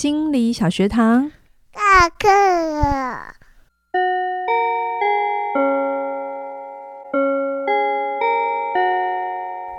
心理小学堂，下课了。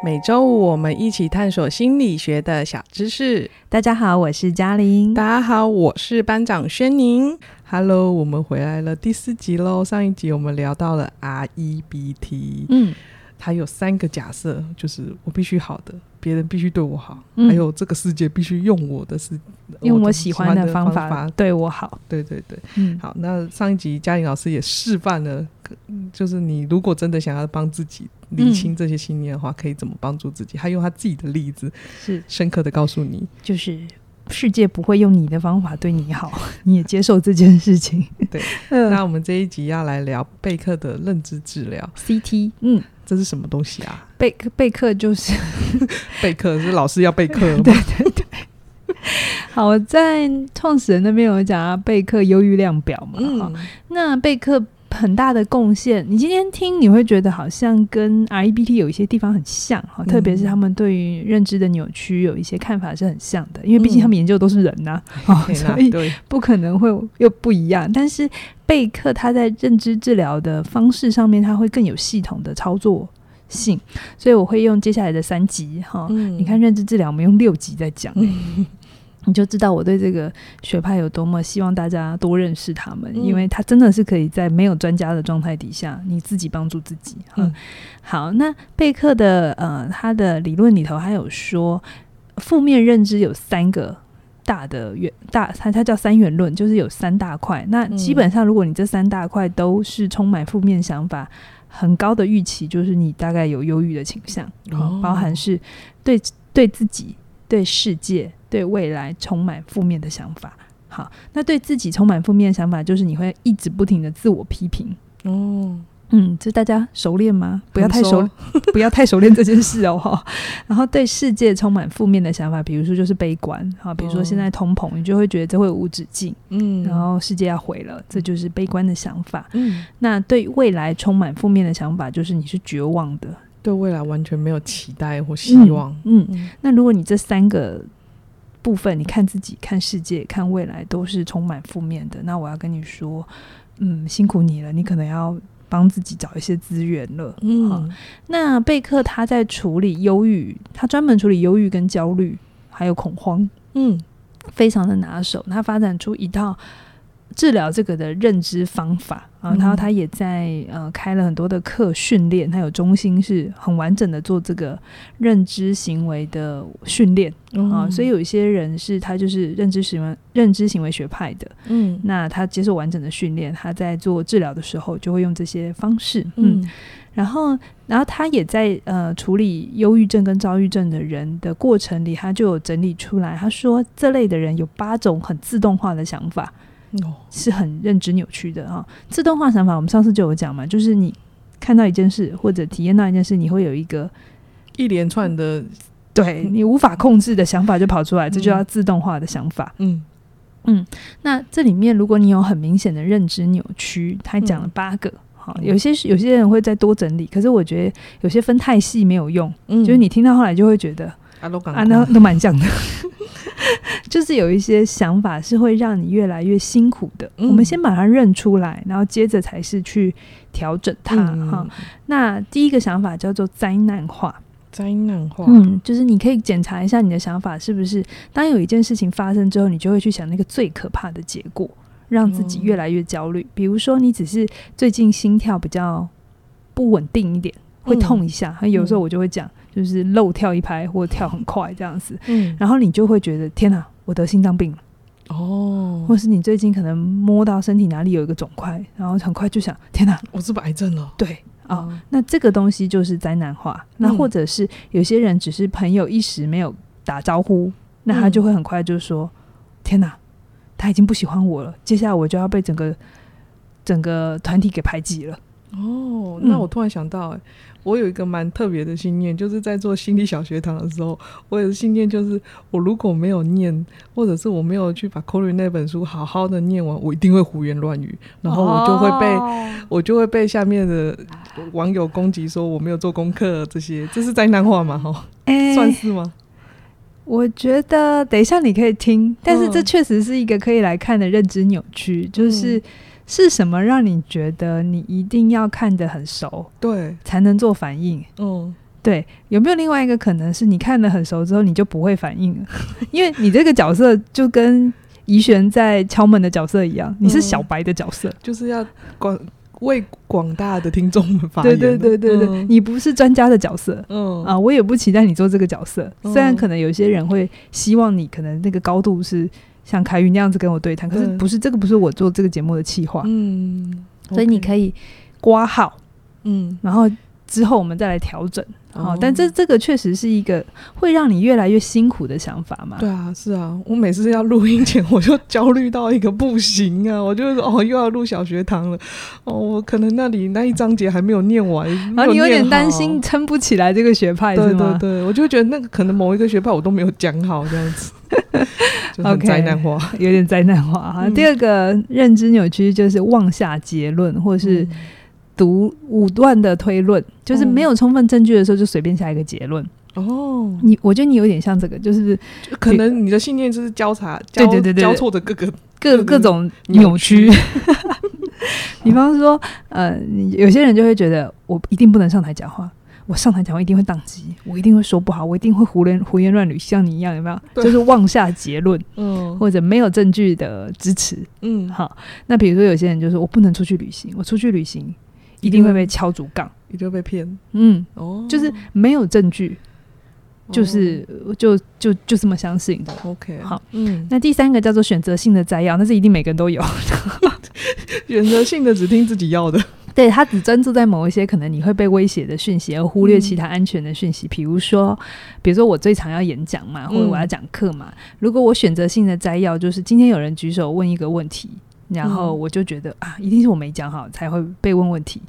每周五我们一起探索心理学的小知识。大家好，我是嘉玲。大家好，我是班长轩宁。Hello，我们回来了，第四集喽。上一集我们聊到了 REBT，嗯。它有三个假设，就是我必须好的，别人必须对我好，嗯、还有这个世界必须用我的是用我喜欢的方法，对我好。对对对，嗯，好。那上一集嘉玲老师也示范了，就是你如果真的想要帮自己理清这些信念的话，嗯、可以怎么帮助自己？他用他自己的例子，是深刻的告诉你，就是世界不会用你的方法对你好，你也接受这件事情。对，那我们这一集要来聊贝克的认知治疗 CT，嗯。这是什么东西啊？备备课就是备课，是老师要备课？对对对。好，我在创始人那边有讲啊，备课忧郁量表嘛。嗯、那备课很大的贡献，你今天听你会觉得好像跟 REBT 有一些地方很像哈，嗯、特别是他们对于认知的扭曲有一些看法是很像的，因为毕竟他们研究都是人呐、啊，嗯、所以不可能会又不一样。但是备课他在认知治疗的方式上面，他会更有系统的操作性，所以我会用接下来的三集哈。嗯、你看认知治疗，我们用六集在讲，嗯、你就知道我对这个学派有多么希望大家多认识他们，嗯、因为他真的是可以在没有专家的状态底下，你自己帮助自己。嗯，好，那贝克的呃，他的理论里头还有说，负面认知有三个。大的元大，它它叫三元论，就是有三大块。那基本上，如果你这三大块都是充满负面想法，很高的预期，就是你大概有忧郁的倾向。哦，包含是对对自己、对世界、对未来充满负面的想法。好，那对自己充满负面的想法，就是你会一直不停的自我批评。哦。嗯，这大家熟练吗？不要太熟，不要太熟练这件事哦。哈，然后对世界充满负面的想法，比如说就是悲观，哈，比如说现在通膨，你就会觉得这会无止境，嗯，然后世界要毁了，这就是悲观的想法。嗯，那对未来充满负面的想法，就是你是绝望的，对未来完全没有期待或希望。嗯，嗯，那如果你这三个部分，你看自己、看世界、看未来都是充满负面的，那我要跟你说，嗯，辛苦你了，你可能要。帮自己找一些资源了。嗯，那贝克他在处理忧郁，他专门处理忧郁跟焦虑，还有恐慌。嗯，非常的拿手。他发展出一套治疗这个的认知方法啊，然后他也在呃开了很多的课训练，他有中心是很完整的做这个认知行为的训练啊，所以有一些人是他就是认知行为认知行为学派的，嗯，那他接受完整的训练，他在做治疗的时候就会用这些方式，嗯，然后然后他也在呃处理忧郁症跟躁郁症的人的过程里，他就有整理出来，他说这类的人有八种很自动化的想法。哦，是很认知扭曲的啊！自动化想法，我们上次就有讲嘛，就是你看到一件事或者体验到一件事，你会有一个一连串的对你无法控制的想法就跑出来，这就叫自动化的想法。嗯。嗯，那这里面如果你有很明显的认知扭曲，他讲了八个，好，有些有些人会再多整理，可是我觉得有些分太细没有用，嗯，就是你听到后来就会觉得啊，都啊，那都蛮像的。就是有一些想法是会让你越来越辛苦的。嗯、我们先把它认出来，然后接着才是去调整它哈。嗯、那第一个想法叫做灾难化，灾难化，嗯，就是你可以检查一下你的想法是不是，当有一件事情发生之后，你就会去想那个最可怕的结果，让自己越来越焦虑。嗯、比如说，你只是最近心跳比较不稳定一点，会痛一下，嗯、有时候我就会讲。就是漏跳一拍或跳很快这样子，嗯，然后你就会觉得天哪，我得心脏病了。哦，或是你最近可能摸到身体哪里有一个肿块，然后很快就想天哪，我是不是癌症了？对啊，哦，那这个东西就是灾难化。那或者是有些人只是朋友一时没有打招呼，那他就会很快就说天哪，他已经不喜欢我了，接下来我就要被整个整个团体给排挤了。哦，那我突然想到，欸，我有一个蛮特别的信念，就是在做心理小学堂的时候，我有个信念就是，我如果没有念，或者是我没有去把《Colin》那本书好好的念完，我一定会胡言乱语，然后我就会被，哦，我就会被下面的网友攻击说我没有做功课，这些这是灾难化吗？哈，欸，算是吗？我觉得等一下你可以听，但是这确实是一个可以来看的认知扭曲，嗯、就是是什么让你觉得你一定要看得很熟，对，才能做反应？嗯，对，有没有另外一个可能是你看得很熟之后你就不会反应了？因为你这个角色就跟怡璇在敲门的角色一样，你是小白的角色，嗯、就是要广。为广大的听众们发言。对对对对对，嗯、你不是专家的角色，嗯啊，我也不期待你做这个角色。嗯、虽然可能有些人会希望你可能那个高度是像凯宇那样子跟我对谈，可是不是这个不是我做这个节目的企划，嗯，所以你可以刮号，嗯，然后之后我们再来调整。好，但这这个确实是一个会让你越来越辛苦的想法嘛？对啊，是啊，我每次要录音前，我就焦虑到一个不行啊！我就说哦，又要录小学堂了，哦，我可能那里那一章节还没有念完，然后你有点担心撑不起来这个学派？对对对，我就觉得那个可能某一个学派我都没有讲好，这样子，就很灾难化，okay, 有点灾难化哈。嗯、第二个认知扭曲就是妄下结论，或是。读武断的推论，就是没有充分证据的时候就随便下一个结论。哦，你我觉得你有点像这个，就是就可能你的信念就是交叉，对对对对，交错的各个各各种扭曲。比方说，呃，有些人就会觉得我一定不能上台讲话，我上台讲话一定会宕机，我一定会说不好，我一定会胡言胡言乱语，像你一样，有没有？就是妄下结论，嗯，或者没有证据的支持，嗯，好。那比如说有些人就说我不能出去旅行，我出去旅行。一定会被敲竹杠，一定会被骗。嗯，哦，就是没有证据，就是就就就这么相信的。OK，好，嗯，那第三个叫做选择性的摘要，那是一定每个人都有。选择性的只听自己要的，对，他只专注在某一些可能你会被威胁的讯息，而忽略其他安全的讯息。比如说，比如说我最常要演讲嘛，或者我要讲课嘛，如果我选择性的摘要，就是今天有人举手问一个问题。然后我就觉得啊，一定是我没讲好才会被问问题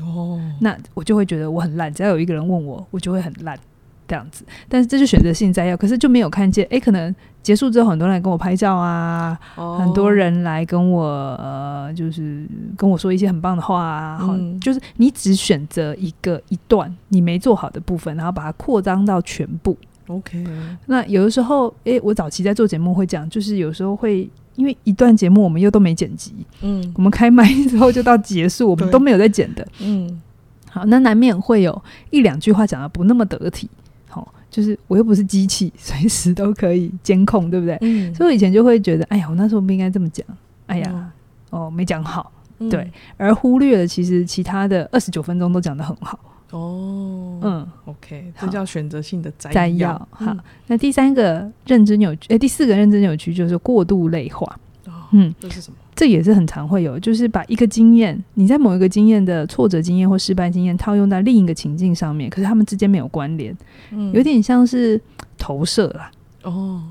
哦。那我就会觉得我很烂，只要有一个人问我，我就会很烂这样子。但是这就选择性摘要，可是就没有看见哎，可能结束之后很多人来跟我拍照啊，哦、很多人来跟我呃，就是跟我说一些很棒的话啊。嗯、就是你只选择一个一段你没做好的部分，然后把它扩张到全部。OK。那有的时候，哎，我早期在做节目会讲，就是有时候会。因为一段节目我们又都没剪辑，嗯，我们开麦之后就到结束，我们都没有在剪的，嗯，好，那难免会有一两句话讲的不那么得体，好，就是我又不是机器，随时都可以监控，对不对？嗯，所以我以前就会觉得，哎呀，我那时候不应该这么讲，哎呀，嗯、哦，没讲好，对，而忽略了其实其他的二十九分钟都讲得很好。哦，嗯，OK，这叫选择性的摘要。摘要，好，那第三个认知扭曲，哎，第四个认知扭曲就是过度类化。哦，嗯，这是什么？这也是很常会有，就是把一个经验，你在某一个经验的挫折经验或失败经验套用在另一个情境上面，可是他们之间没有关联，嗯，有点像是投射啦。哦，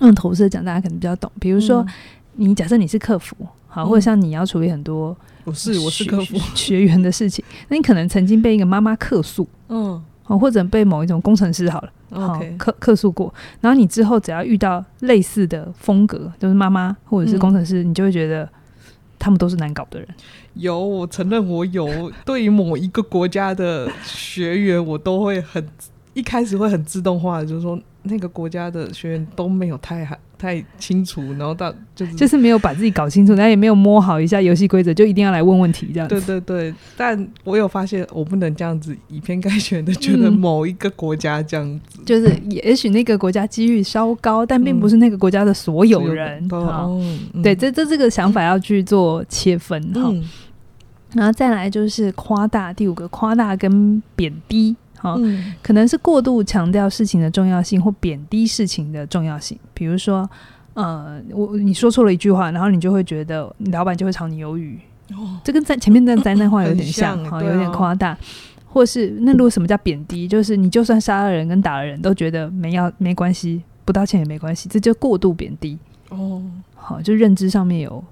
用投射讲，大家可能比较懂。比如说，你假设你是客服，好，或者像你要处理很多。我是我是客服。学员的事情，那你可能曾经被一个妈妈客诉，嗯，或者被某一种工程师好了，好客客诉过，然后你之后只要遇到类似的风格，就是妈妈或者是工程师，嗯、你就会觉得他们都是难搞的人。有，我承认我有。对于某一个国家的学员，我都会很一开始会很自动化的，就是说那个国家的学员都没有太好。太清楚，然后到就是就是没有把自己搞清楚，然后也没有摸好一下游戏规则，就一定要来问问题这样子。对对对，但我有发现，我不能这样子以偏概全的觉得某一个国家这样子，嗯、就是也许那个国家机遇稍高，但并不是那个国家的所有人。对，这这这个想法要去做切分哈。嗯、然后再来就是夸大，第五个夸大跟贬低。好，嗯、可能是过度强调事情的重要性，或贬低事情的重要性。比如说，呃，我你说错了一句话，然后你就会觉得你老板就会炒你鱿鱼。哦，这跟在前面的灾难话有点像，哈，有点夸大。或是那如果什么叫贬低，就是你就算杀了人跟打了人都觉得没要没关系，不道歉也没关系，这就过度贬低。哦，好，就认知上面有。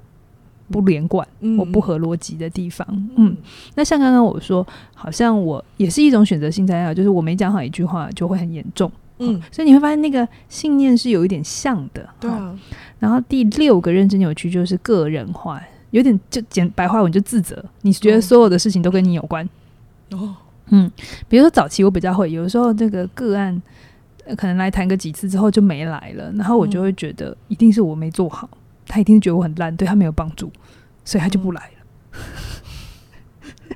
不连贯我不合逻辑的地方，嗯，嗯，那像刚刚我说，好像我也是一种选择性摘要，就是我没讲好一句话就会很严重，嗯，所以你会发现那个信念是有一点像的，对啊。然后第六个认知扭曲就是个人化，有点就简白话文就自责，你觉得所有的事情都跟你有关，哦，嗯，比如说早期我比较会，有的时候这个个案。可能来谈个几次之后就没来了，然后我就会觉得一定是我没做好，他一定觉得我很烂，对他没有帮助，所以他就不来了。嗯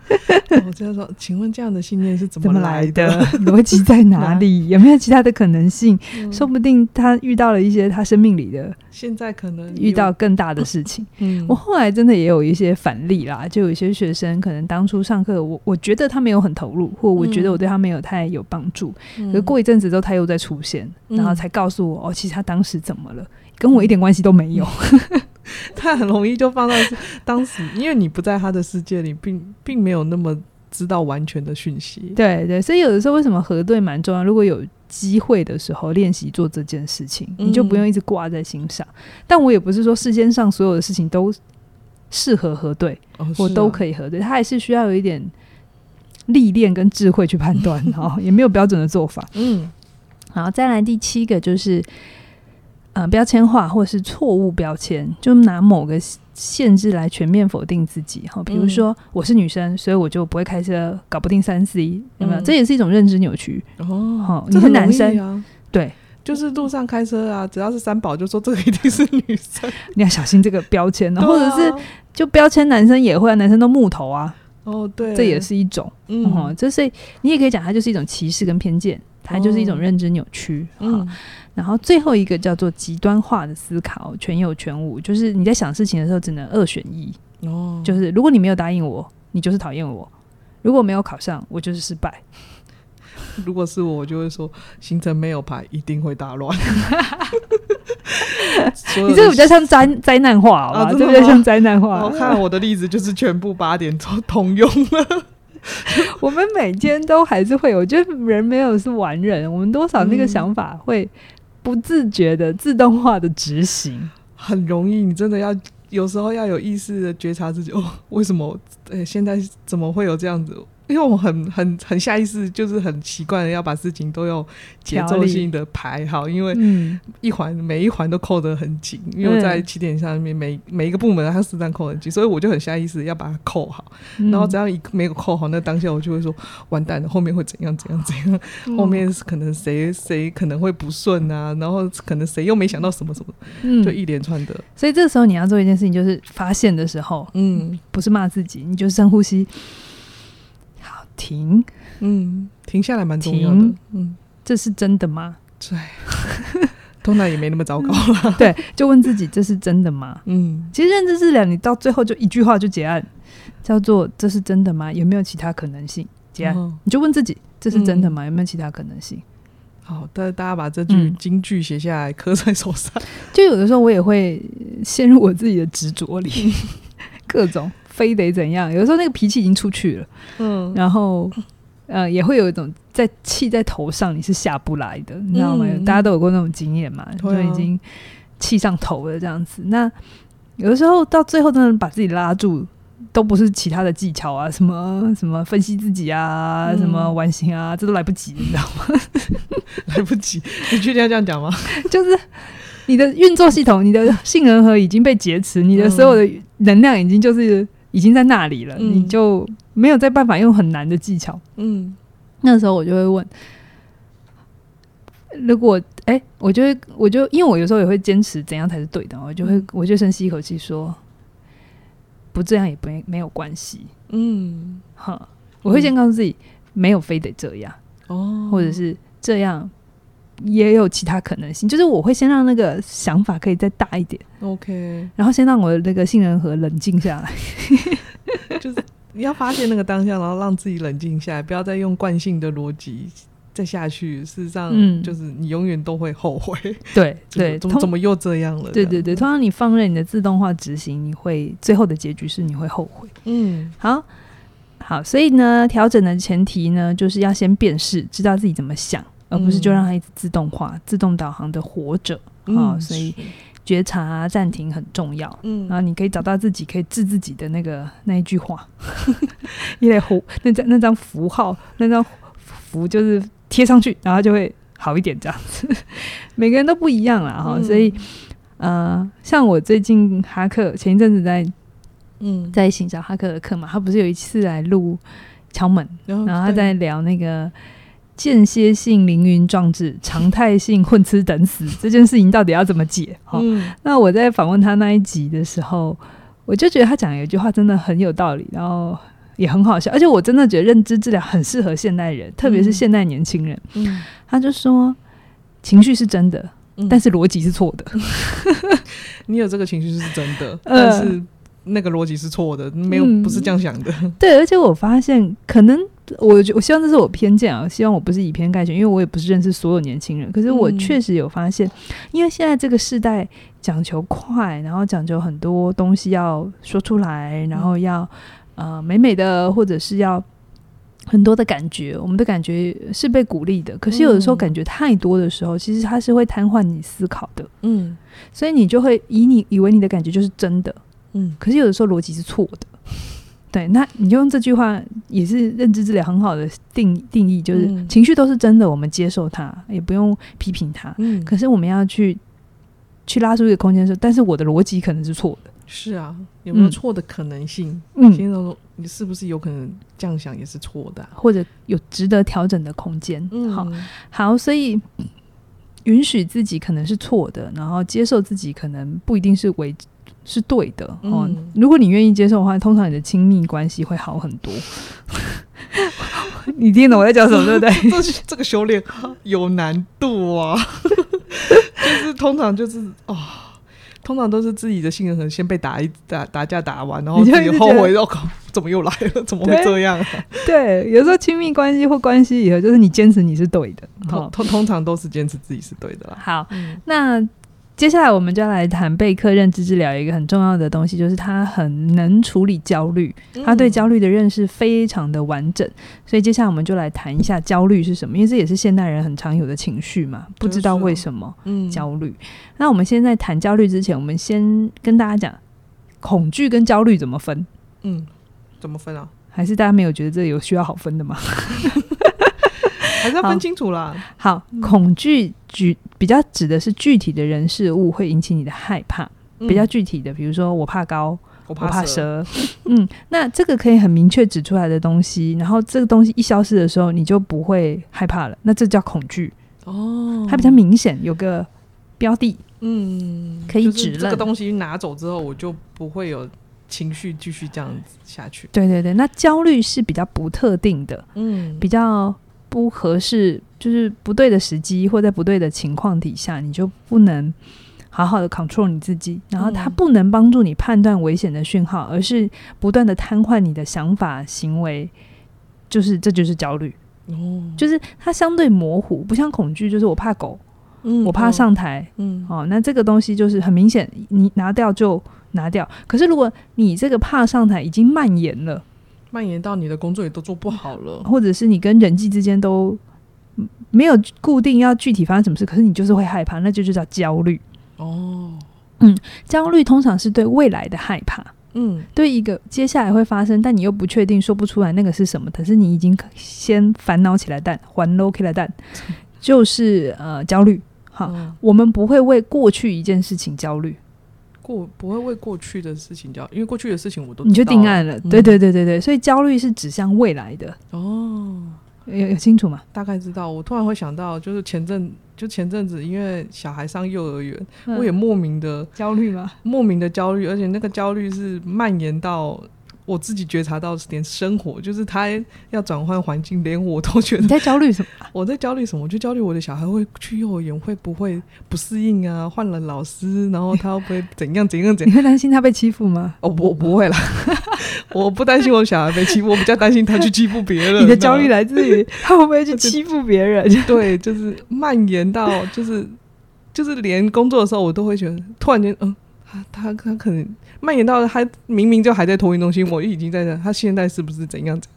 我这样说，请问这样的信念是怎么来的？逻辑在哪里？有没有其他的可能性？嗯、说不定他遇到了一些他生命里的，现在可能遇到更大的事情。嗯，我后来真的也有一些反例啦，就有一些学生可能当初上课，我我觉得他没有很投入，或我觉得我对他没有太有帮助。嗯、可是过一阵子之后，他又再出现，然后才告诉我，哦，其实他当时怎么了，跟我一点关系都没有。嗯 他很容易就放到当时，因为你不在他的世界里，并并没有那么知道完全的讯息。对对，所以有的时候为什么核对蛮重要？如果有机会的时候练习做这件事情，你就不用一直挂在心上。嗯、但我也不是说世间上所有的事情都适合核对，哦啊、我都可以核对。他还是需要有一点历练跟智慧去判断，哦，也没有标准的做法。嗯，好，再来第七个就是。呃，标签化或是错误标签，就拿某个限制来全面否定自己。哈，比如说我是女生，所以我就不会开车，搞不定三 C，有没有？嗯、这也是一种认知扭曲。哦，你是男生，啊、对，就是路上开车啊，只要是三宝，就说这个一定是女生，你要小心这个标签呢，或者是就标签男生也会，啊男生都木头啊。哦，对，这也是一种。嗯，这是你也可以讲，它就是一种歧视跟偏见，它就是一种认知扭曲。嗯。然后最后一个叫做极端化的思考，全有全无，就是你在想事情的时候只能二选一。哦，就是如果你没有答应我，你就是讨厌我；如果没有考上，我就是失败。如果是我，我就会说行程没有排，一定会大乱。你这个比较像灾灾难化，啊，这个比较像灾难化。我看我的例子就是全部八点都通用了。我们每天都还是会有，我觉得人没有是完人，我们多少那个想法会。不自觉的自动化的执行很容易，你真的要有时候要有意识的觉察自己哦，为什么？哎，现在怎么会有这样子？因为我很很很下意识，就是很习惯的要把事情都有节奏性的排好，因为一环、嗯、每一环都扣得很紧，因为在起点上面每每一个部门它实际上扣很紧，所以我就很下意识要把它扣好。嗯、然后只要一没有扣好，那当下我就会说完蛋了，后面会怎样怎样怎样，嗯、后面可能谁谁可能会不顺啊，然后可能谁又没想到什么什么，嗯、就一连串的。所以这时候你要做一件事情，就是发现的时候，嗯，不是骂自己，你就深呼吸。停，嗯，停下来蛮重要的，嗯，这是真的吗？对，通常也没那么糟糕了。对，就问自己，这是真的吗？嗯，其实认知治疗，你到最后就一句话就结案，叫做这是真的吗？有没有其他可能性？结案，哦、你就问自己，这是真的吗？嗯、有没有其他可能性？好，大大家把这句金句写下来，刻在手上。就有的时候我也会陷入我自己的执着里，各种。非得怎样？有的时候那个脾气已经出去了，嗯，然后呃，也会有一种在气在头上，你是下不来的，你知道吗？嗯、大家都有过那种经验嘛，嗯、就已经气上头了这样子。那有的时候到最后，真的把自己拉住，都不是其他的技巧啊，什么什么分析自己啊，嗯、什么完形啊，这都来不及，你知道吗？来不及，你确定要这样讲吗？就是。你的运作系统，你的性仁核已经被劫持，你的所有的能量已经就是已经在那里了，嗯、你就没有再办法用很难的技巧。嗯，那时候我就会问，如果哎、欸，我就会，我就因为我有时候也会坚持怎样才是对的，我就会，嗯、我就深吸一口气说，不这样也不没有关系。嗯，哈，我会先告诉自己，没有非得这样哦，或者是这样。也有其他可能性，就是我会先让那个想法可以再大一点，OK，然后先让我的那个杏仁核冷静下来，就是你要发现那个当下，然后让自己冷静下来，不要再用惯性的逻辑再下去。事实上，嗯，就是你永远都会后悔。对 对，怎么怎么又这样了？对对对，通常你放任你的自动化执行，你会最后的结局是你会后悔。嗯，好好，所以呢，调整的前提呢，就是要先辨识，知道自己怎么想。而不是就让它一直自动化、嗯、自动导航的活着啊、所以觉察暂停很重要。嗯，然后你可以找到自己可以治自己的那个那一句话，因为符那张那张符号那张符就是贴上去，然后就会好一点这样子。每个人都不一样了哈，嗯、所以呃，像我最近哈克前一阵子在嗯在寻找哈克的课嘛，他不是有一次来录敲门，然后他在聊那个。间歇性凌云壮志，常态性混吃等死，这件事情到底要怎么解？哈、嗯，那我在访问他那一集的时候，我就觉得他讲有一句话真的很有道理，然后也很好笑，而且我真的觉得认知治疗很适合现代人，特别是现代年轻人。嗯，他就说情绪是真的，嗯、但是逻辑是错的。你有这个情绪是真的，但是那个逻辑是错的，没有不是这样想的。嗯、对，而且我发现可能。我我希望这是我偏见啊，希望我不是以偏概全，因为我也不是认识所有年轻人。可是我确实有发现，因为现在这个时代讲求快，然后讲究很多东西要说出来，然后要呃美美的，或者是要很多的感觉。我们的感觉是被鼓励的，可是有的时候感觉太多的时候，其实它是会瘫痪你思考的。嗯，所以你就会以你以为你的感觉就是真的，嗯，可是有的时候逻辑是错的。对，那你就用这句话也是认知治疗很好的定定义，就是情绪都是真的，我们接受它，也不用批评它。嗯，可是我们要去去拉出一个空间说，但是我的逻辑可能是错的。是啊，有没有错的可能性？嗯，先说你是不是有可能这样想也是错的，或者有值得调整的空间？嗯，好，好，所以允许自己可能是错的，然后接受自己可能不一定是为。是对的哦。嗯、如果你愿意接受的话，通常你的亲密关系会好很多。你听懂我在讲什么，对不对？这这个修炼有难度啊，就是通常就是哦，通常都是自己的性格可能先被打一打打架打完，然后自己后悔，我靠，怎么又来了？怎么会这样、啊对？对，有时候亲密关系或关系以后，就是你坚持你是对的，通通通常都是坚持自己是对的啦。好，嗯、那。接下来我们就要来谈贝克认知治疗一个很重要的东西，就是他很能处理焦虑，他对焦虑的认识非常的完整。所以接下来我们就来谈一下焦虑是什么，因为这也是现代人很常有的情绪嘛，不知道为什么嗯焦虑。那我们现在谈焦虑之前，我们先跟大家讲恐惧跟焦虑怎么分？嗯，怎么分啊？还是大家没有觉得这有需要好分的吗？还是要分清楚啦。好，好嗯、恐惧举比较指的是具体的人事物会引起你的害怕，嗯、比较具体的，比如说我怕高，我怕蛇。怕蛇嗯，那这个可以很明确指出来的东西，然后这个东西一消失的时候，你就不会害怕了。那这叫恐惧哦，它比较明显，有个标的，嗯，可以指认这个东西拿走之后，我就不会有情绪继续这样子下去。对对对，那焦虑是比较不特定的，嗯，比较。不合适，就是不对的时机，或在不对的情况底下，你就不能好好的 control 你自己。然后它不能帮助你判断危险的讯号，而是不断的瘫痪你的想法、行为。就是这就是焦虑，哦，就是它相对模糊，不像恐惧，就是我怕狗，嗯，我怕上台，嗯，哦，那这个东西就是很明显，你拿掉就拿掉。可是如果你这个怕上台已经蔓延了。蔓延到你的工作也都做不好了，或者是你跟人际之间都没有固定要具体发生什么事，可是你就是会害怕，那就就叫焦虑。哦，嗯，焦虑通常是对未来的害怕，嗯，对一个接下来会发生，但你又不确定说不出来那个是什么，可是你已经先烦恼起来蛋，还 low 起来蛋，就是呃焦虑。好，嗯，我们不会为过去一件事情焦虑。过不会为过去的事情焦，因为过去的事情我都你就定案了，嗯、对对对对对，所以焦虑是指向未来的哦，有有清楚吗？大概知道。我突然会想到，就是前阵就前阵子，因为小孩上幼儿园，嗯、我也莫名的焦虑吗？莫名的焦虑，而且那个焦虑是蔓延到。我自己觉察到点生活，就是他要转换环境，连我都觉得你在焦虑什么？我在焦虑什么？我就焦虑我的小孩会去幼儿园会不会不适应啊？换了老师，然后他会不会怎样怎样怎样？你会担心他被欺负吗？哦，我，不会啦，我不担心我小孩被欺负，我比较担心他去欺负别人。你的焦虑来自于他会不会去欺负别人？对，就是蔓延到，就是就是连工作的时候，我都会觉得突然间，嗯，他他他可能。蔓延到他明明就还在托运中心，我已经在这。他现在是不是怎样子？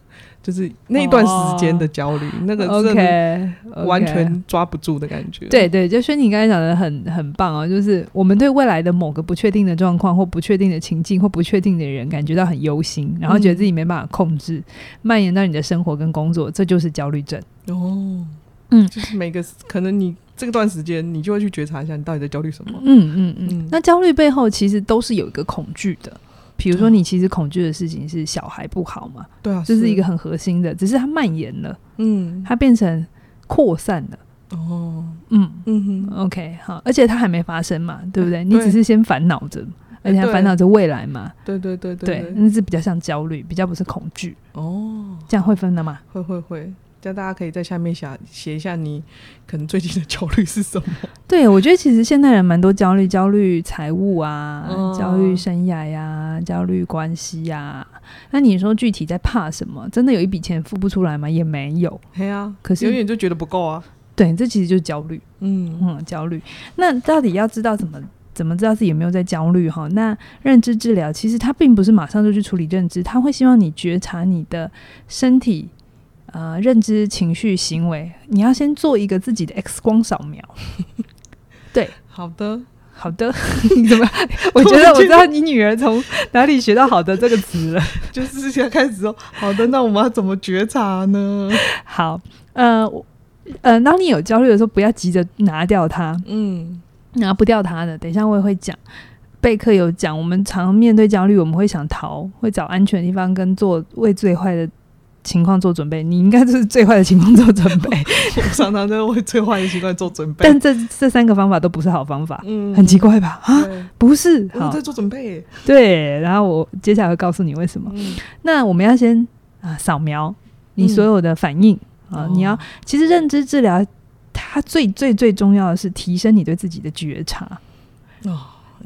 就是那段时间的焦虑，哦、那个 OK 完全抓不住的感觉。对对，就轩你刚才讲的很很棒哦，就是我们对未来的某个不确定的状况或不确定的情境或不确定的人感觉到很忧心，然后觉得自己没办法控制，嗯、蔓延到你的生活跟工作，这就是焦虑症哦。嗯，就是每个可能你。这段时间，你就会去觉察一下，你到底在焦虑什么？嗯嗯嗯。那焦虑背后其实都是有一个恐惧的，比如说你其实恐惧的事情是小孩不好嘛？对啊，这是一个很核心的，只是它蔓延了。嗯，它变成扩散了。哦，嗯嗯哼，OK，好，而且它还没发生嘛，对不对？你只是先烦恼着，而且还烦恼着未来嘛。对对对对对，那是比较像焦虑，比较不是恐惧。哦，这样会分的吗？会会会。这样大家可以在下面写写一下你可能最近的焦虑是什么？对，我觉得其实现代人蛮多焦虑，焦虑财务啊，哦、焦虑生涯呀、啊，焦虑关系呀、啊。那你说具体在怕什么？真的有一笔钱付不出来吗？也没有。对啊，可是永远就觉得不够啊。对，这其实就是焦虑。嗯嗯，焦虑。那到底要知道怎么怎么知道自己有没有在焦虑？哈，那认知治疗其实它并不是马上就去处理认知，它会希望你觉察你的身体。呃，认知、情绪、行为，你要先做一个自己的 X 光扫描。对，好的，好的，你 怎么？我觉得我知道你女儿从哪里学到“好的”这个词了。就是现在开始说“好的”，那我们要怎么觉察呢？好，呃，呃，当你有焦虑的时候，不要急着拿掉它。嗯，拿不掉它的，等一下我也会讲。备课有讲，我们常面对焦虑，我们会想逃，会找安全的地方，跟做为最坏的。情况做准备，你应该就是最坏的情况做准备。我常常都为最坏的情况做准备，但这这三个方法都不是好方法，嗯，很奇怪吧？啊，不是，我在做准备。对，然后我接下来会告诉你为什么。嗯、那我们要先啊扫描你所有的反应、嗯、啊，你要其实认知治疗它最最最重要的是提升你对自己的觉察。哦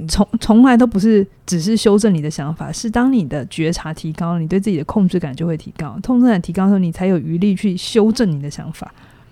从从来都不是只是修正你的想法，是当你的觉察提高，你对自己的控制感就会提高。控制感提高的时候，你才有余力去修正你的想法。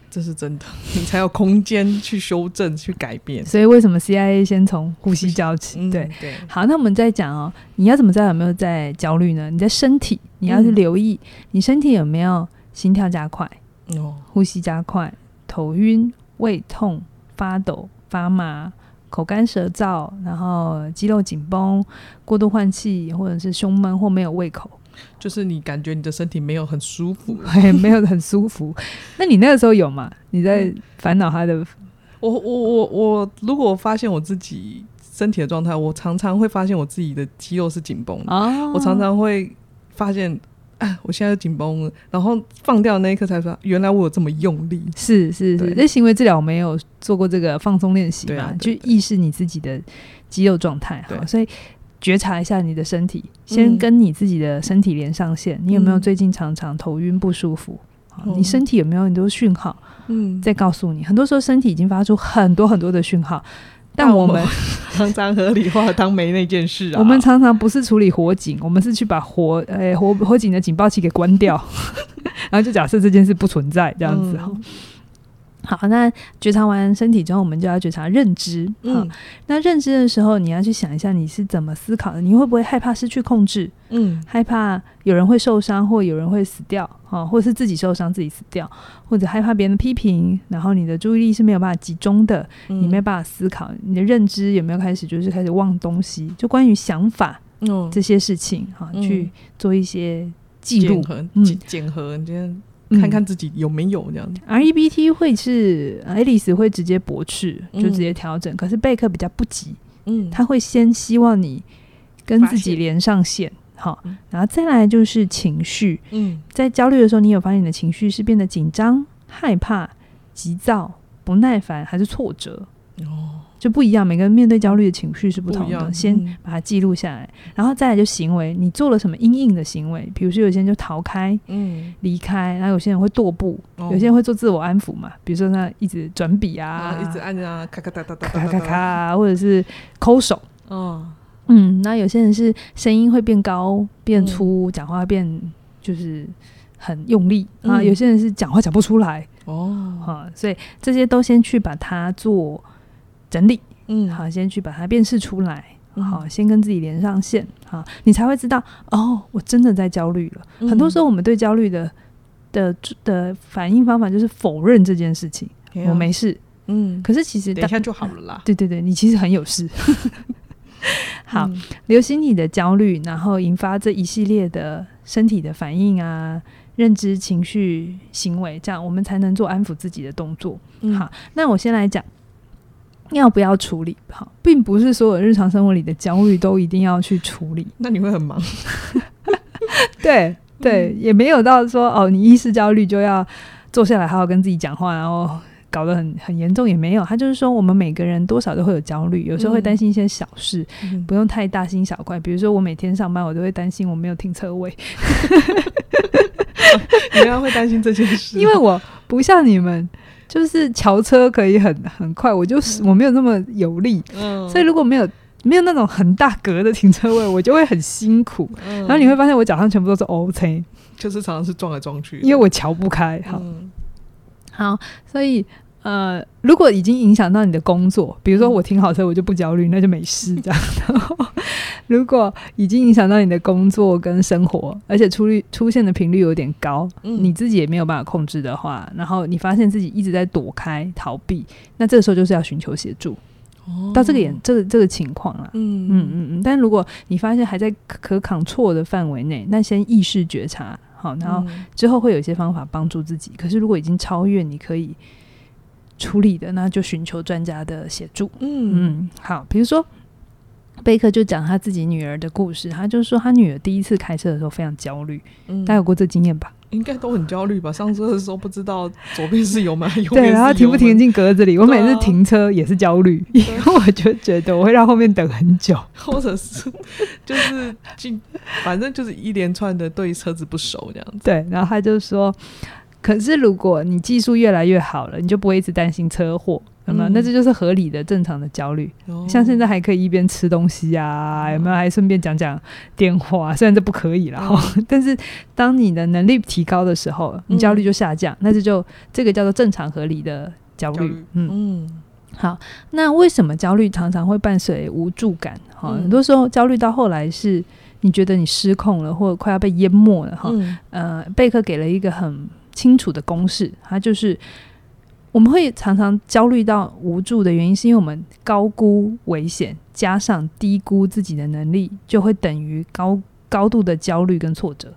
这是真的，你才有空间去修正、去改变。所以为什么 CIA 先从呼吸教起？嗯、对对。好，那我们再讲哦，你要怎么知道有没有在焦虑呢？你在身体，你要去留意、嗯、你身体有没有心跳加快、哦，呼吸加快、头晕、胃痛、发抖、发麻。口干舌燥，然后肌肉紧绷、过度换气，或者是胸闷或没有胃口，就是你感觉你的身体没有很舒服，没有很舒服。那你那个时候有吗？你在烦恼他的？嗯、我我我我，如果我发现我自己身体的状态，我常常会发现我自己的肌肉是紧绷的。哦、我常常会发现。我现在紧绷了，然后放掉那一刻才说，原来我有这么用力。是是是，那行为治疗我没有做过这个放松练习嘛？就意识你自己的肌肉状态。好，所以觉察一下你的身体，先跟你自己的身体连上线。你有没有最近常常头晕不舒服？你身体有没有很多讯号？嗯，再告诉你，很多时候身体已经发出很多很多的讯号。但我们常常 合理化当没那件事啊。我们常常不是处理火警，我们是去把火诶、欸、火火警的警报器给关掉，然后就假设这件事不存在这样子哈。嗯好，那觉察完身体之后，我们就要觉察认知。嗯，那认知的时候，你要去想一下你是怎么思考的。你会不会害怕失去控制？嗯，害怕有人会受伤，或有人会死掉，哈，或者是自己受伤自己死掉，或者害怕别人的批评。然后你的注意力是没有办法集中的，嗯、你没有办法思考。你的认知有没有开始就是开始忘东西？就关于想法，嗯，这些事情哈，去做一些记录，嗯，检核，你今天。看看自己有没有这样子。REBT 会是 Alice 会直接驳斥，就直接调整。嗯、可是贝克比较不急，嗯，他会先希望你跟自己连上线，好，然后再来就是情绪。嗯，在焦虑的时候，你有发现你的情绪是变得紧张、害怕、急躁、不耐烦，还是挫折？哦。就不一样，每个人面对焦虑的情绪是不同的。嗯、先把它记录下来，然后再来就行为，你做了什么阴影的行为？比如说有些人就逃开，嗯，离开，然后有些人会踱步，哦、有些人会做自我安抚嘛，比如说他一直转笔啊，啊，一直按啊，咔咔哒哒哒咔咔咔，或者是抠手，哦，嗯，那有些人是声音会变高变粗，讲、嗯、话变就是很用力、嗯、啊，有些人是讲话讲不出来，哦，哈、啊，所以这些都先去把它做。整理，嗯，好，先去把它辨识出来，嗯、好，先跟自己连上线，好，你才会知道，哦，我真的在焦虑了。嗯、很多时候，我们对焦虑的的的反应方法就是否认这件事情，嗯、我没事，嗯，可是其实等一下就好了啦。对对对，你其实很有事。好，嗯、留心你的焦虑，然后引发这一系列的身体的反应啊，认知、情绪、行为，这样我们才能做安抚自己的动作。嗯、好，那我先来讲。要不要处理？好，并不是所有日常生活里的焦虑都一定要去处理。那你会很忙？对对，也没有到说哦，你意识焦虑就要坐下来好好跟自己讲话，然后搞得很很严重也没有。他就是说，我们每个人多少都会有焦虑，有时候会担心一些小事，嗯、不用太大惊小怪。比如说，我每天上班，我都会担心我没有停车位。你们会担心这件事？因为我不像你们，就是桥车可以很很快，我就是我没有那么有力，嗯、所以如果没有。没有那种很大格的停车位，我就会很辛苦。嗯、然后你会发现我脚上全部都是 OK，就是常常是撞来撞去，因为我桥不开。好，嗯、好，所以呃，如果已经影响到你的工作，比如说我停好车，我就不焦虑，那就没事。这样。嗯、如果已经影响到你的工作跟生活，而且出率出现的频率有点高，嗯、你自己也没有办法控制的话，然后你发现自己一直在躲开逃避，那这个时候就是要寻求协助。到这个眼，这个这个情况了，嗯嗯嗯嗯。但如果你发现还在可抗错的范围内，那先意识觉察，好，然后之后会有一些方法帮助自己。可是如果已经超越你可以处理的，那就寻求专家的协助。嗯嗯，好，比如说贝克就讲他自己女儿的故事，他就说他女儿第一次开车的时候非常焦虑，嗯大家有过这经验吧？应该都很焦虑吧？上车的时候不知道左边是油门，右边是油门。对，然后停不停进格子里？我每次停车也是焦虑，因为我就觉得我会让后面等很久，或者是就是进，反正就是一连串的对车子不熟这样子。对，然后他就说，可是如果你技术越来越好了，你就不会一直担心车祸。有没有？那这就是合理的、正常的焦虑。嗯、像现在还可以一边吃东西啊，有没有？还顺便讲讲电话，虽然这不可以啦，嗯、但是当你的能力提高的时候，你焦虑就下降。那这就这个叫做正常合理的焦虑。虑嗯嗯。好，那为什么焦虑常常会伴随无助感？哈、嗯，很多时候焦虑到后来是你觉得你失控了，或者快要被淹没了。哈，嗯、呃，贝克给了一个很清楚的公式，它就是。我们会常常焦虑到无助的原因，是因为我们高估危险，加上低估自己的能力，就会等于高高度的焦虑跟挫折。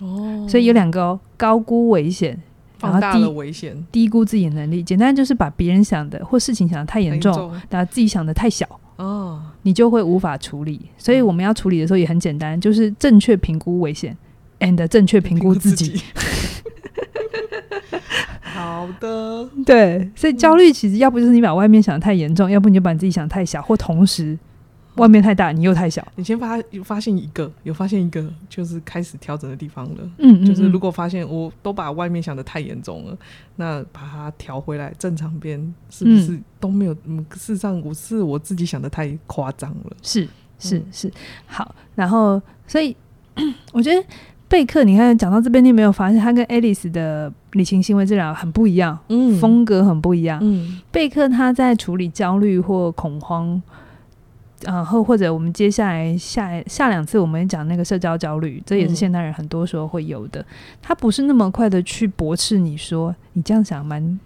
哦，所以有两个哦，高估危险，然后低危险，低估自己的能力。简单就是把别人想的或事情想的太严重，然后自己想的太小，哦，你就会无法处理。所以我们要处理的时候也很简单，就是正确评估危险，and 正确评估自己。好的，对，所以焦虑其实要不就是你把外面想的太严重，要不你就把你自己想太小，或同时外面太大，你又太小。你先发有发现一个，有发现一个，就是开始调整的地方了。嗯，嗯，嗯，就是如果发现我都把外面想的太严重了，那把它调回来正常边，是不是都没有？嗯，事实上我是我自己想的太夸张了。是是是，好，然后所以 我觉得。贝克，你看讲到这边，你有没有发现他跟 Alice 的理情行为治疗很不一样？嗯，风格很不一样。嗯，贝克他在处理焦虑或恐慌，然后或者我们接下来下下两次我们讲那个社交焦虑，这也是现代人很多时候会有的。他不是那么快的去驳斥你说你这样想蛮。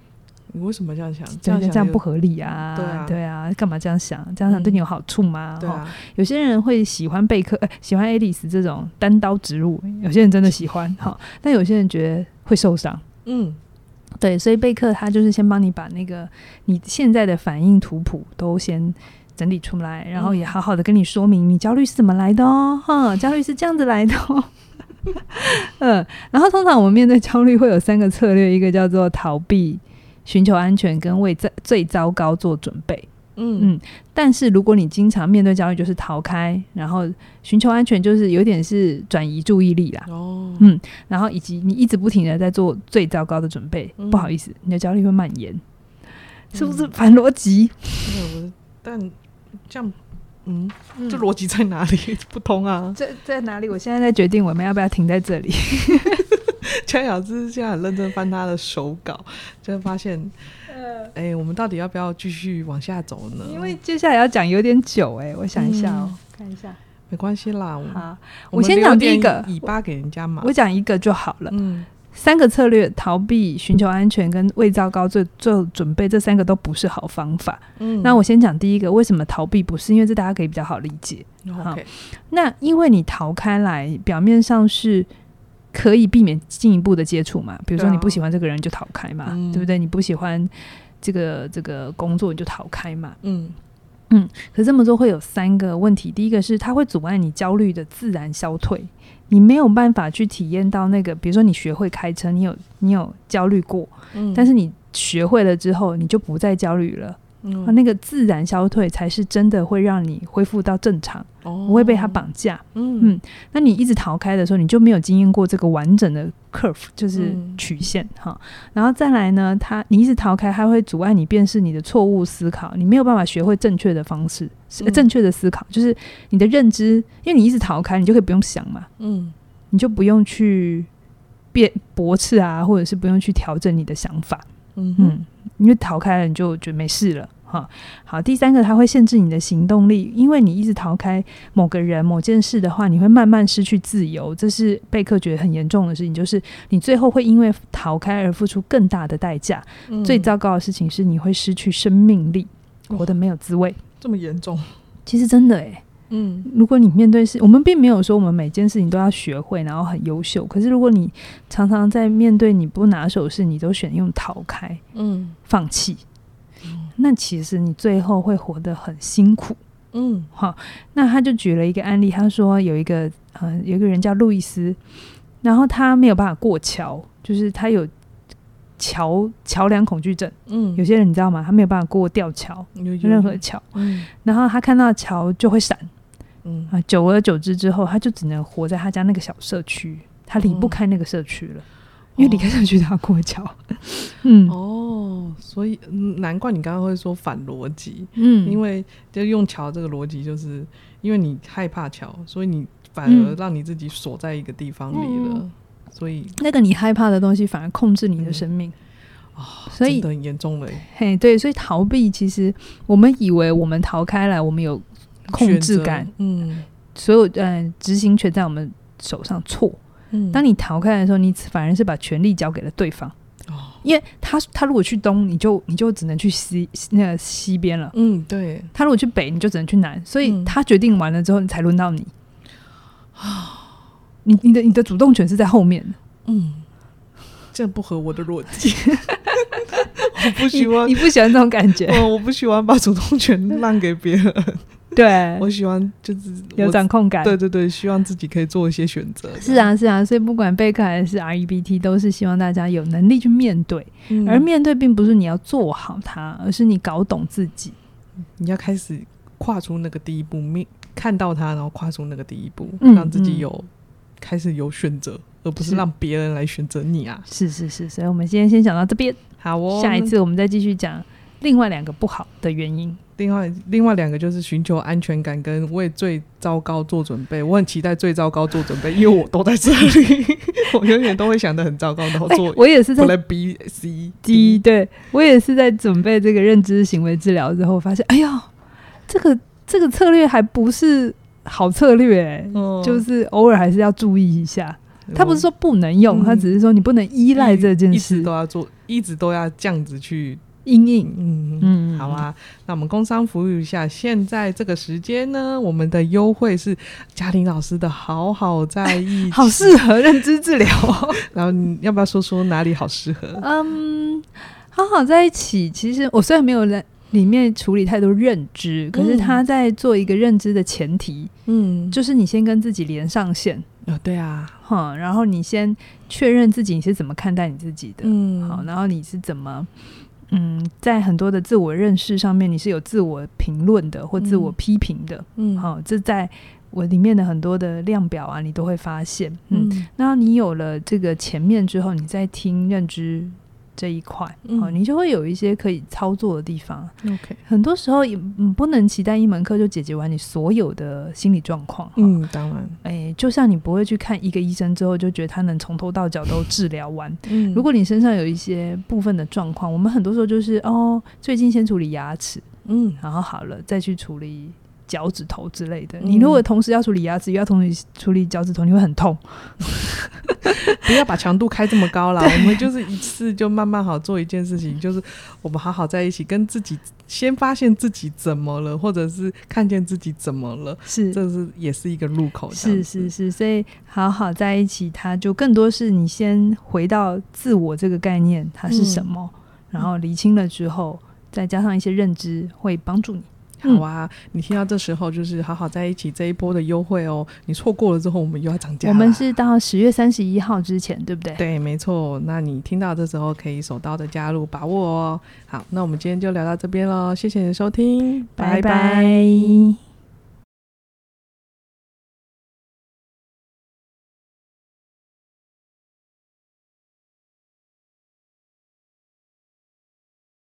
你为什么这样想？这样想这样不合理啊！对啊，对啊，干嘛这样想？这样想对你有好处吗？对啊，有些人会喜欢贝克，呃，喜欢爱丽丝这种单刀直入。有些人真的喜欢，哈，但有些人觉得会受伤。嗯，对，所以贝克他就是先帮你把那个你现在的反应图谱都先整理出来，然后也好好的跟你说明你焦虑是怎么来的哦。哈，焦虑是这样子来的哦。嗯，然后通常我们面对焦虑会有三个策略，一个叫做逃避。寻求安全跟为最最糟糕做准备，嗯。嗯，但是如果你经常面对焦虑，就是逃开，然后寻求安全，就是有点是转移注意力啦，哦，嗯，然后以及你一直不停的在做最糟糕的准备，嗯、不好意思，你的焦虑会蔓延，是不是反逻辑？嗯、但这样，嗯，这逻辑在哪里？不通啊？在在哪里？我现在在决定我们要不要停在这里。江小芝现在很认真翻他的手稿，就会发现，哎、欸，我们到底要不要继续往下走呢？因为接下来要讲有点久，哎，我想一下哦，嗯、看一下，没关系啦。好，我先讲第一个，尾巴给人家嘛，我讲一个就好了。嗯，三个策略：逃避、寻求安全跟未糟糕做做准备，这三个都不是好方法。嗯，那我先讲第一个，为什么逃避不是？因为这大家可以比较好理解。好，那因为你逃开来，表面上是。可以避免进一步的接触嘛？比如说你不喜欢这个人就逃开嘛，对，啊、对不对？你不喜欢这个这个工作你就逃开嘛。嗯，嗯，可这么做会有三个问题。第一个是它会阻碍你焦虑的自然消退，你没有办法去体验到那个，比如说你学会开车，你有你有焦虑过，嗯，但是你学会了之后，你就不再焦虑了。嗯，那个自然消退才是真的会让你恢复到正常，哦、不会被它绑架。嗯。嗯，那你一直逃开的时候，你就没有经验过这个完整的 curve，就是曲线哈、嗯。然后再来呢，它你一直逃开，它会阻碍你辨识你的错误思考，你没有办法学会正确的方式，嗯、正确的思考，就是你的认知，因为你一直逃开，你就可以不用想嘛，嗯，你就不用去变驳斥啊，或者是不用去调整你的想法，嗯嗯，因为逃开了，你就觉得没事了。哈，好，第三个，它会限制你的行动力，因为你一直逃开某个人、某件事的话，你会慢慢失去自由。这是贝克觉得很严重的事情，就是你最后会因为逃开而付出更大的代价。嗯。最糟糕的事情是你会失去生命力，活得没有滋味。这么严重？其实真的诶。嗯，如果你面对事，我们并没有说我们每件事情都要学会，然后很优秀。可是如果你常常在面对你不拿手事，你都选用逃开，嗯，放弃。那其实你最后会活得很辛苦，嗯，好。那他就举了一个案例，他说有一个呃，有一个人叫路易斯，然后他没有办法过桥，就是他有桥桥梁恐惧症。嗯，有些人你知道吗？他没有办法过吊桥，任何桥。嗯，然后他看到桥就会闪。嗯啊，久而久之之后，他就只能活在他家那个小社区，他离不开那个社区了。因为离开社区，他过桥。嗯哦，所以难怪你刚刚会说反逻辑。嗯，因为就用桥这个逻辑，就是因为你害怕桥，所以你反而让你自己锁在一个地方里了。嗯、所以那个你害怕的东西，反而控制你的生命。啊、嗯哦，所以很严重了。嘿，对，所以逃避其实我们以为我们逃开来，我们有控制感。嗯，所有嗯执行权在我们手上，错。当你逃开的时候，你反而是把权力交给了对方，哦，因为他他如果去东，你就你就只能去西那个西边了。嗯，对。他如果去北，你就只能去南。所以他决定完了之后，你才轮到你。啊，你你的你的主动权是在后面。嗯，这不合我的逻辑。我不喜欢你，你不喜欢这种感觉。哦，我不喜欢把主动权让给别人。对，我喜欢就是有掌控感。对对对，希望自己可以做一些选择。是啊，是啊，所以不管贝克还是 REBT，都是希望大家有能力去面对。嗯、而面对并不是你要做好它，而是你搞懂自己。你要开始跨出那个第一步，面看到它，然后跨出那个第一步，嗯、让自己有、嗯、开始有选择，而不是让别人来选择你啊。是是是，所以我们今天先讲到这边。好哦，下一次我们再继续讲另外两个不好的原因。另外，另外两个就是寻求安全感跟为最糟糕做准备。我很期待最糟糕做准备，因为我都在这里，我永远都会想的很糟糕，然后做。我也是在 B C D，对，我也是在准备这个认知行为治疗之后，发现，哎呀，这个这个策略还不是好策略，欸，嗯，就是偶尔还是要注意一下。他不是说不能用，他只是说你不能依赖这件事，一直都要做，一直都要这样子去。阴影，嗯嗯，好啊，那我们工商服务一下。现在这个时间呢，我们的优惠是嘉玲老师的好好在一起，好适合认知治疗。然后你要不要说说哪里好适合？嗯，好好在一起。其实我虽然没有在里面处理太多认知，可是他在做一个认知的前提，嗯，就是你先跟自己连上线。哦，对啊，哈，然后你先确认自己你是怎么看待你自己的，嗯，好，然后你是怎么。嗯，在很多的自我认识上面，你是有自我评论的或自我批评的。嗯，好、哦，这在我里面的很多的量表啊，你都会发现。嗯，那、嗯、你有了这个前面之后，你再听认知。这一块，嗯、哦，你就会有一些可以操作的地方。OK，很多时候也不能期待一门课就解决完你所有的心理状况。嗯，当然，哎，就像你不会去看一个医生之后就觉得他能从头到脚都治疗完。嗯，如果你身上有一些部分的状况，我们很多时候就是哦，最近先处理牙齿，嗯，然后好了再去处理。脚趾头之类的，你如果同时要处理牙齿，又要同时处理脚趾头，你会很痛。不要把强度开这么高啦，我们就是一次就慢慢好做一件事情，就是我们好好在一起，跟自己先发现自己怎么了，或者是看见自己怎么了，是，这是也是一个入口。是是是，所以好好在一起，它就更多是你先回到自我这个概念，它是什么，嗯、然后厘清了之后，再加上一些认知，会帮助你。好啊，嗯、你听到这时候就是好好在一起这一波的优惠哦，你错过了之后，我们又要涨价。我们是到十月三十一号之前，对不对？对，没错。那你听到这时候可以手刀的加入，把握哦。好，那我们今天就聊到这边喽，谢谢你的收听，拜拜。拜拜。